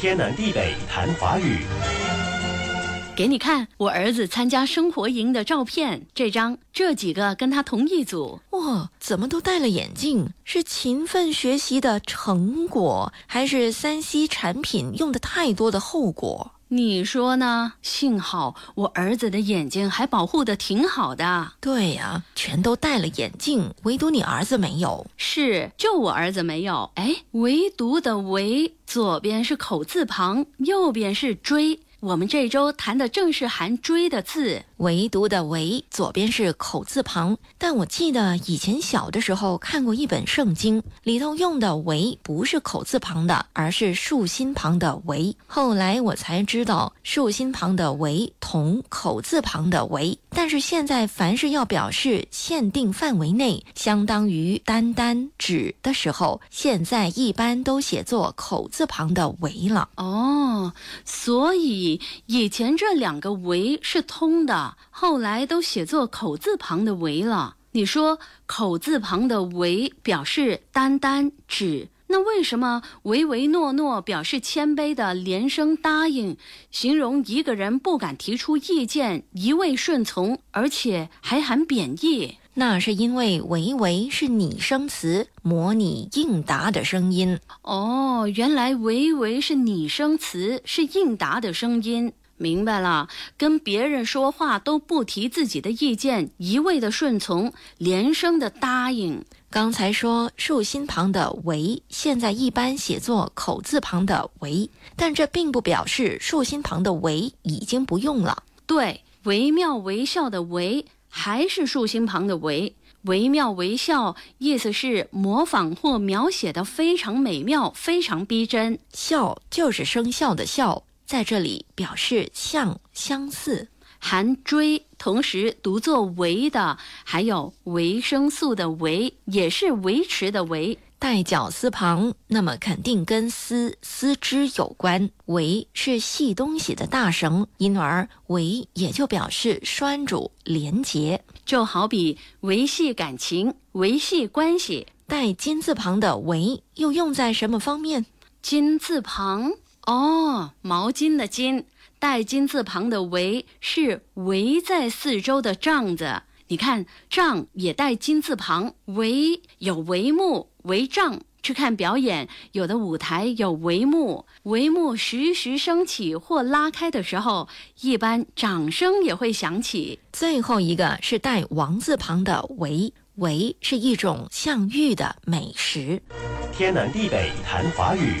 天南地北谈华语。给你看我儿子参加生活营的照片，这张这几个跟他同一组。哇，怎么都戴了眼镜？是勤奋学习的成果，还是三 C 产品用的太多的后果？你说呢？幸好我儿子的眼睛还保护的挺好的。对呀，全都戴了眼镜，唯独你儿子没有。是，就我儿子没有。哎，唯独的唯，左边是口字旁，右边是追。我们这周谈的正是含“追”的字，唯独的“唯”左边是口字旁。但我记得以前小的时候看过一本圣经，里头用的“唯”不是口字旁的，而是竖心旁的“唯”。后来我才知道，竖心旁的“唯”同口字旁的“唯”。但是现在，凡是要表示限定范围内，相当于单单指的时候，现在一般都写作口字旁的“唯”了。哦，所以以前这两个“唯”是通的，后来都写作口字旁的“唯”了。你说口字旁的“唯”表示单单指。那为什么唯唯诺诺表示谦卑的连声答应，形容一个人不敢提出意见，一味顺从，而且还含贬义？那是因为唯唯是拟声词，模拟应答的声音。哦，原来唯唯是拟声词，是应答的声音。明白了，跟别人说话都不提自己的意见，一味的顺从，连声的答应。刚才说竖心旁的“为”，现在一般写作口字旁的“为”，但这并不表示竖心旁的“为”已经不用了。对，惟妙惟肖的“惟”还是竖心旁的“惟”，惟妙惟肖意思是模仿或描写的非常美妙，非常逼真。肖就是生肖的肖。在这里表示像相似，含追，同时读作维的，还有维生素的维，也是维持的维，带绞丝旁，那么肯定跟丝丝织有关。维是系东西的大绳，因而维也就表示拴住、连结，就好比维系感情、维系关系。带金字旁的维又用在什么方面？金字旁。哦，毛巾的巾带金字旁的围是围在四周的帐子。你看，帐也带金字旁，围有帷幕、帷帐。去看表演，有的舞台有帷幕，帷幕徐徐升起或拉开的时候，一般掌声也会响起。最后一个是带王字旁的围，围是一种像玉的美食。天南地北谈华语。